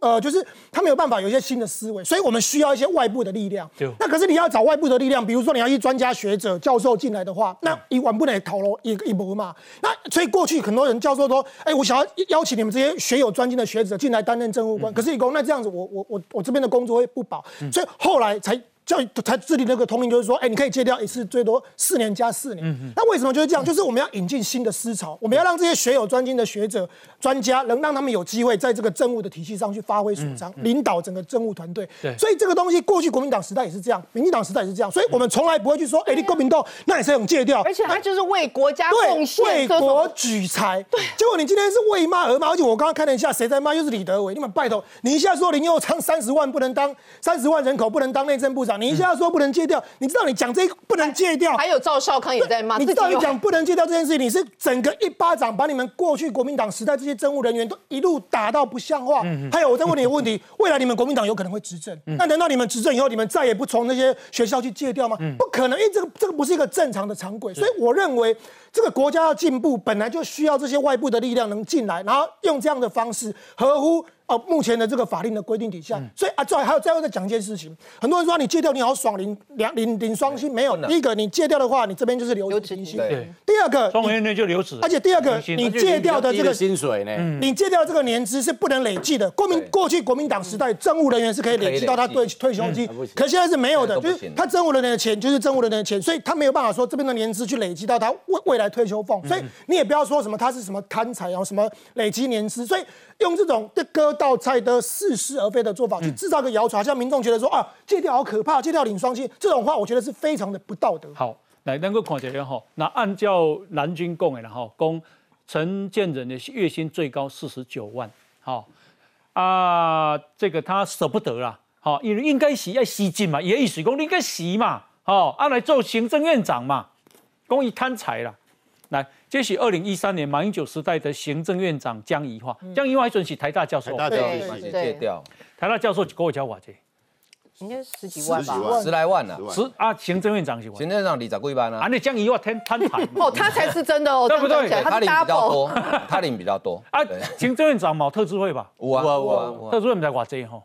呃，就是他没有办法有一些新的思维，所以我们需要一些外部的力量。那可是你要找外部的力量，比如说你要一专家学者、教授进来的话，那一晚不能讨论一一波嘛。那所以过去很多人教授说，哎，我想要邀请你们这些学有专精的学者进来担任政务官，可是你说那这样子，我我我我这边的工作会不保，所以后来才。教育才制定那个通令，就是说，哎，你可以戒掉一次，最多四年加四年。那为什么就是这样？就是我们要引进新的思潮，我们要让这些学有专精的学者、专家，能让他们有机会在这个政务的体系上去发挥所长，领导整个政务团队。对，所以这个东西过去国民党时代也是这样，民进党时代也是这样，所以我们从来不会去说，哎，你国民党那也是用戒掉，而且他就是为国家贡献，为国举才。对，结果你今天是为骂而骂，而且我刚刚看了一下，谁在骂？又是李德伟。你们拜托，你一下说林佑昌三十万不能当，三十万人口不能当内政部长，你一下说不能。戒掉，你知道你讲这个不能戒掉，还有赵少康也在骂。你知道你讲不能戒掉这件事情，你是整个一巴掌把你们过去国民党时代这些政务人员都一路打到不像话。还有，我再问你一个问题：未来你们国民党有可能会执政，那难道你们执政以后，你们再也不从那些学校去戒掉吗？不可能，因为这个这个不是一个正常的常轨。所以我认为，这个国家要进步，本来就需要这些外部的力量能进来，然后用这样的方式合乎。哦，目前的这个法令的规定底下，所以啊，最后还有最后再讲一件事情，很多人说你戒掉你好爽，领两领领双薪没有？第一个你戒掉的话，你这边就是留职停薪。对。第二个，双年就留职。而且第二个，你戒掉的这个薪水呢？你戒掉这个年资是不能累计的。国民过去国民党时代，政务人员是可以累积到他退退休金，可现在是没有的，就是他政务人员的钱就是政务人员的钱，所以他没有办法说这边的年资去累积到他未未来退休俸。所以你也不要说什么他是什么贪财啊，什么累积年资，所以。用这种的割稻菜的似是而非的做法去制造个谣传，像民众觉得说啊借掉好可怕，借掉领双薪这种话，我觉得是非常的不道德。好，来能够看一下哈，那按照蓝军供的然后供陈建仁的月薪最高四十九万，好啊，这个他舍不得啦，好，因为应该洗要洗金嘛，也意思讲应该洗嘛，好，按来做行政院长嘛，公益贪财啦。来，这是二零一三年马英九时代的行政院长江宜桦，江宜桦还准是台大教授，台大教授戒掉，台大教授给我交话这，应该十几万吧，十来万呢，十啊，行政院长是行政院长李长贵班啊，啊，那江宜桦贪贪财，*laughs* 哦，他才是真的哦，对不对？他领比较多，他领比较多。*laughs* 啊，行政院长冇特支会吧？有啊有啊，特支会唔在话这吼。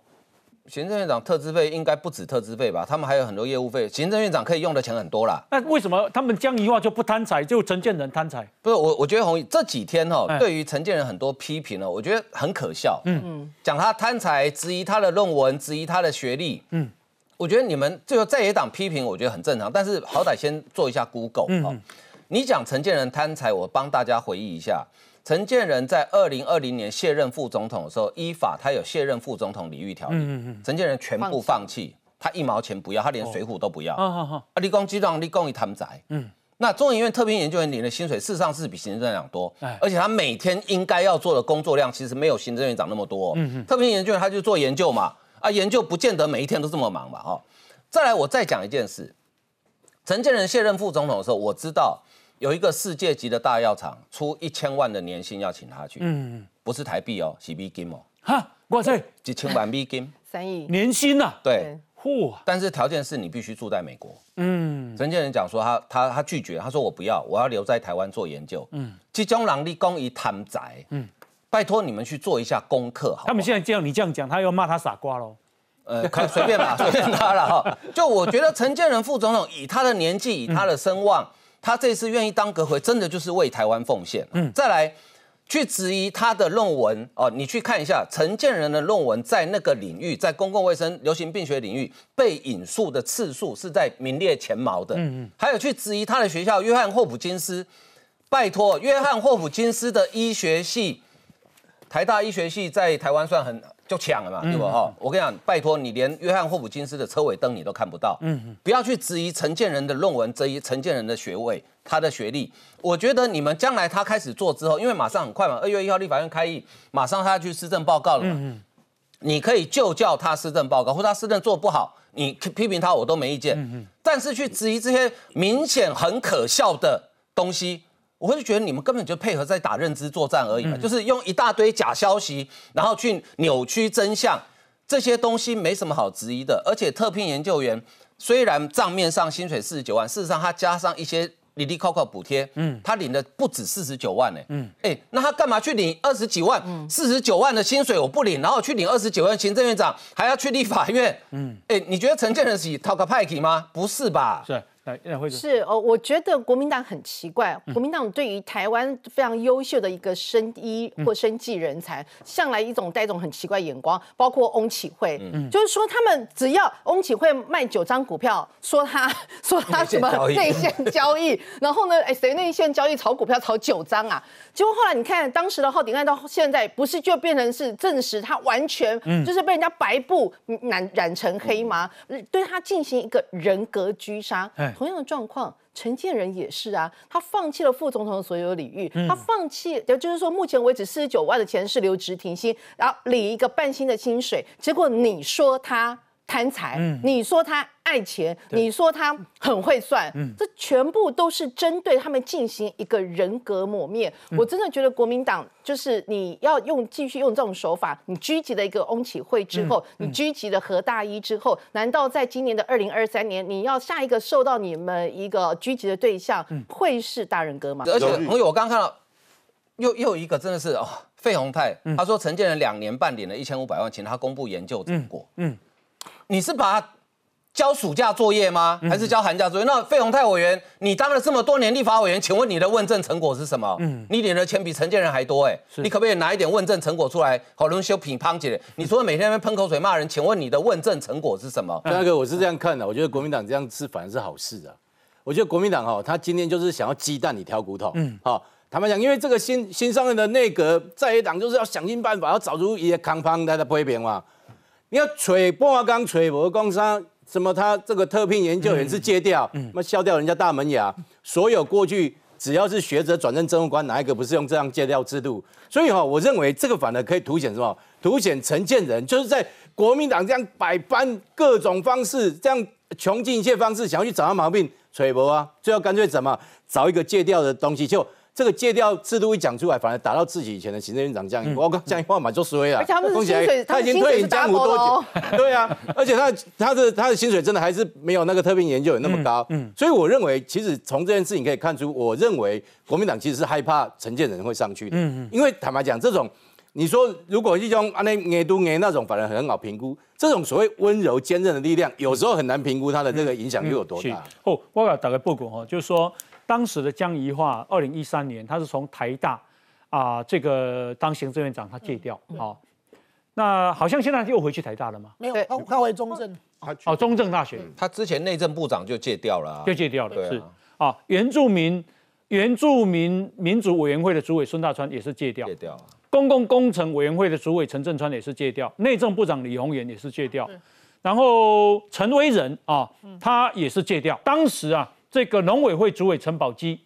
行政院长特资费应该不止特资费吧？他们还有很多业务费。行政院长可以用的钱很多啦。那为什么他们江宜桦就不贪财，就陈建仁贪财？不是我，我觉得洪这几天哈，对于陈建仁很多批评呢，我觉得很可笑。嗯嗯，讲他贪财，质疑他的论文，质疑他的学历。嗯，我觉得你们最后在野党批评，我觉得很正常。但是好歹先做一下 Google 哈。你讲陈建仁贪财，我帮大家回忆一下。陈建仁在二零二零年卸任副总统的时候，依法他有卸任副总统礼遇条例。陈建仁全部放弃，他一毛钱不要，他连水浒都不要。啊，立功基状，立功一贪财。嗯，那中研院特聘研究员领的薪水事实上是比行政院长多，而且他每天应该要做的工作量其实没有行政院长那么多。嗯特聘研究员他就做研究嘛，啊，研究不见得每一天都这么忙嘛，哈。再来，我再讲一件事，陈建仁卸任副总统的时候，我知道有一个世界级的大药厂出一千万的年薪要请他去，嗯，不是台币哦，是美金哦，哈，哇塞，几千万美金，*laughs* 三亿年薪呐，对。嚯！但是条件是你必须住在美国。嗯，陈建仁讲说他他他拒绝，他说我不要，我要留在台湾做研究。嗯，集中人力供于贪宅。嗯，拜托你们去做一下功课。好，他们现在这样你这样讲，他要骂他傻瓜喽？呃，可随便吧，随便 *laughs* 他了哈。就我觉得陈建仁副总统以他的年纪，以他的声望，他这次愿意当阁魁，真的就是为台湾奉献。嗯，再来。去质疑他的论文哦，你去看一下陈建仁的论文，在那个领域，在公共卫生、流行病学领域被引述的次数是在名列前茅的。嗯嗯。还有去质疑他的学校约翰霍普金斯，拜托，约翰霍普金斯的医学系，台大医学系在台湾算很就抢了嘛，对不哈？我跟你讲，拜托你连约翰霍普金斯的车尾灯你都看不到。嗯嗯。不要去质疑陈建仁的论文，质疑陈建仁的学位。他的学历，我觉得你们将来他开始做之后，因为马上很快嘛，二月一号立法院开议，马上他要去施政报告了嘛。嗯你可以就叫他施政报告，或他施政做不好，你批评他我都没意见。嗯但是去质疑这些明显很可笑的东西，我会觉得你们根本就配合在打认知作战而已嘛，就是用一大堆假消息，然后去扭曲真相，这些东西没什么好质疑的。而且特聘研究员虽然账面上薪水四十九万，事实上他加上一些。里里扣扣补贴，嗯，他领的不止四十九万呢，嗯，哎，那他干嘛去领二十几万？四十九万的薪水我不领，然后去领二十九万，行政院长还要去立法院，嗯，哎，你觉得陈建仁是讨个派系吗？不是吧？是。是哦，我觉得国民党很奇怪，国民党对于台湾非常优秀的一个生医或生技人才，向来一种带一种很奇怪眼光，包括翁启慧，就是说他们只要翁启慧卖九张股票，说他说他什么内线交易，然后呢，哎，谁内线交易炒股票炒九张啊？结果后来你看当时的浩鼎案到现在，不是就变成是证实他完全就是被人家白布染染成黑吗？对他进行一个人格狙杀。同样的状况，陈建仁也是啊，他放弃了副总统的所有礼遇，他放弃，也就是说，目前为止四十九万的钱是留职停薪，然后领一个半薪的薪水，结果你说他。贪财，你说他爱钱，你说他很会算，这全部都是针对他们进行一个人格抹灭。我真的觉得国民党就是你要用继续用这种手法，你狙击了一个翁启慧之后，你狙击了何大一之后，难道在今年的二零二三年，你要下一个受到你们一个狙击的对象会是大人哥吗？而且朋友，我刚刚看到又又一个真的是哦，费鸿泰，他说承建仁两年半领了一千五百万，请他公布研究成果。嗯。你是把他交暑假作业吗？还是交寒假作业？那费鸿泰委员，你当了这么多年立法委员，请问你的问政成果是什么？嗯，你领的钱比陈建仁还多哎，你可不可以拿一点问政成果出来？好，能修品乓姐，你除了每天在喷口水骂人，请问你的问政成果是什么？那个我是这样看的，我觉得国民党这样是反而是好事啊。我觉得国民党哈，他今天就是想要鸡蛋里挑骨头。嗯，好，坦白讲，因为这个新新上任的内阁在野党就是要想尽办法要找出一些康方来的批评嘛。你要锤半缸锤博工商什么？他这个特聘研究员是戒掉，那削掉人家大门牙。所有过去只要是学者转任政务官，哪一个不是用这样戒掉制度？所以哈，我认为这个反而可以凸显什么？凸显陈建仁就是在国民党这样百般各种方式，这样穷尽一切方式想要去找他毛病，锤博啊，最后干脆怎么找一个戒掉的东西就。这个戒掉制度一讲出来，反而打到自己以前的行政院长江宜，我讲江宜话嘛就衰了。恭喜他已经退隐江湖多久？*laughs* 对啊，而且他他的他的薪水真的还是没有那个特聘研究员那么高。嗯，所以我认为，其实从这件事情可以看出，我认为国民党其实是害怕陈建仁会上去的。嗯嗯，因为坦白讲，这种你说如果一种啊那挨都挨那种，反而很好评估。这种所谓温柔坚韧的力量，有时候很难评估它的这个影响力有多大。哦，我要打个报告哈，就是说。当时的江宜桦，二零一三年，他是从台大啊这个当行政院长，他戒掉，好，那好像现在又回去台大了吗？没有，他他回中正，哦，中正大学，他之前内政部长就戒掉了，就戒掉了，是。啊，原住民原住民民主委员会的主委孙大川也是戒掉，戒掉，公共工程委员会的主委陈振川也是戒掉，内政部长李鸿源也是戒掉，然后陈威仁啊，他也是戒掉，当时啊。这个农委会主委陈宝基，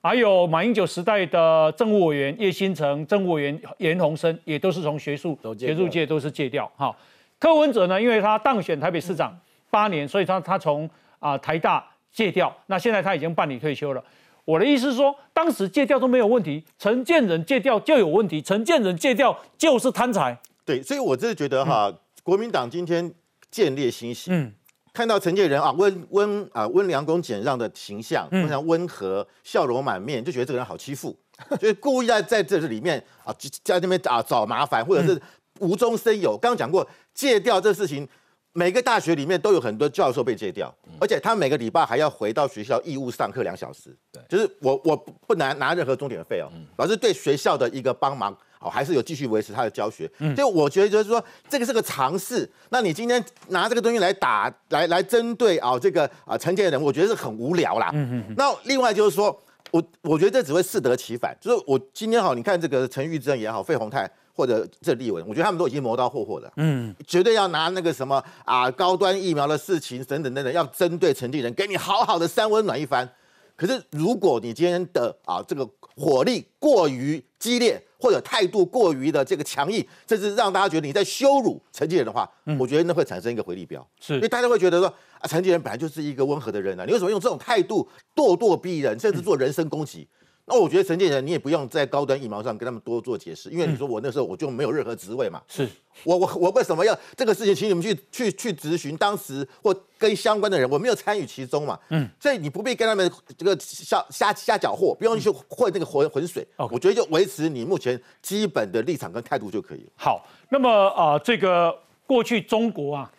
还有马英九时代的政务委员叶新成、政务委员严鸿生，也都是从学术学术界都是戒掉。哈，柯文哲呢，因为他当选台北市长八年，所以他他从啊台大戒掉，那现在他已经办理退休了。我的意思是说，当时借调都没有问题，陈建仁借调就有问题，陈建仁借调就是贪财。对，所以我真的觉得哈，国民党今天建立欣喜，嗯，看到陈建仁啊温温啊温良恭俭让的形象，非常温和，笑容满面，就觉得这个人好欺负，*laughs* 就是故意在在这里面啊在那边啊找麻烦，或者是无中生有。刚刚讲过戒掉这事情。每个大学里面都有很多教授被戒掉，而且他每个礼拜还要回到学校义务上课两小时。对，就是我我不拿拿任何钟点费哦，老师对学校的一个帮忙，哦，还是有继续维持他的教学。嗯，就我觉得就是说这个是个尝试。那你今天拿这个东西来打来来针对啊这个啊陈建仁，我觉得是很无聊啦。嗯嗯。那另外就是说我我觉得这只会适得其反。就是我今天好，你看这个陈玉珍也好，费鸿泰。或者这立文，我觉得他们都已经磨刀霍霍了，嗯，绝对要拿那个什么啊高端疫苗的事情等等等等，要针对陈立人，给你好好的三温暖一番。可是如果你今天的啊这个火力过于激烈，或者态度过于的这个强硬，甚至让大家觉得你在羞辱陈建仁的话，我觉得那会产生一个回力标，是。因为大家会觉得说啊陈建仁本来就是一个温和的人啊，你为什么用这种态度咄咄逼人，甚至做人身攻击？那我觉得陈建仁，你也不用在高端疫苗上跟他们多做解释，因为你说我那时候我就没有任何职位嘛。是，我我我为什么要这个事情，请你们去去去咨询当时或跟相关的人，我没有参与其中嘛。嗯，所以你不必跟他们这个瞎瞎瞎搅和，不用去混那个浑浑水。我觉得就维持你目前基本的立场跟态度就可以了。好，那么啊，这个过去中国啊，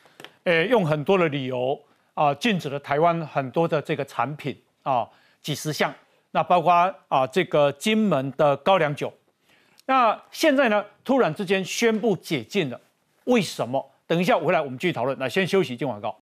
呃，用很多的理由啊，禁止了台湾很多的这个产品啊，几十项。那包括啊，这个金门的高粱酒，那现在呢，突然之间宣布解禁了，为什么？等一下我回来，我们继续讨论。那先休息，今晚告。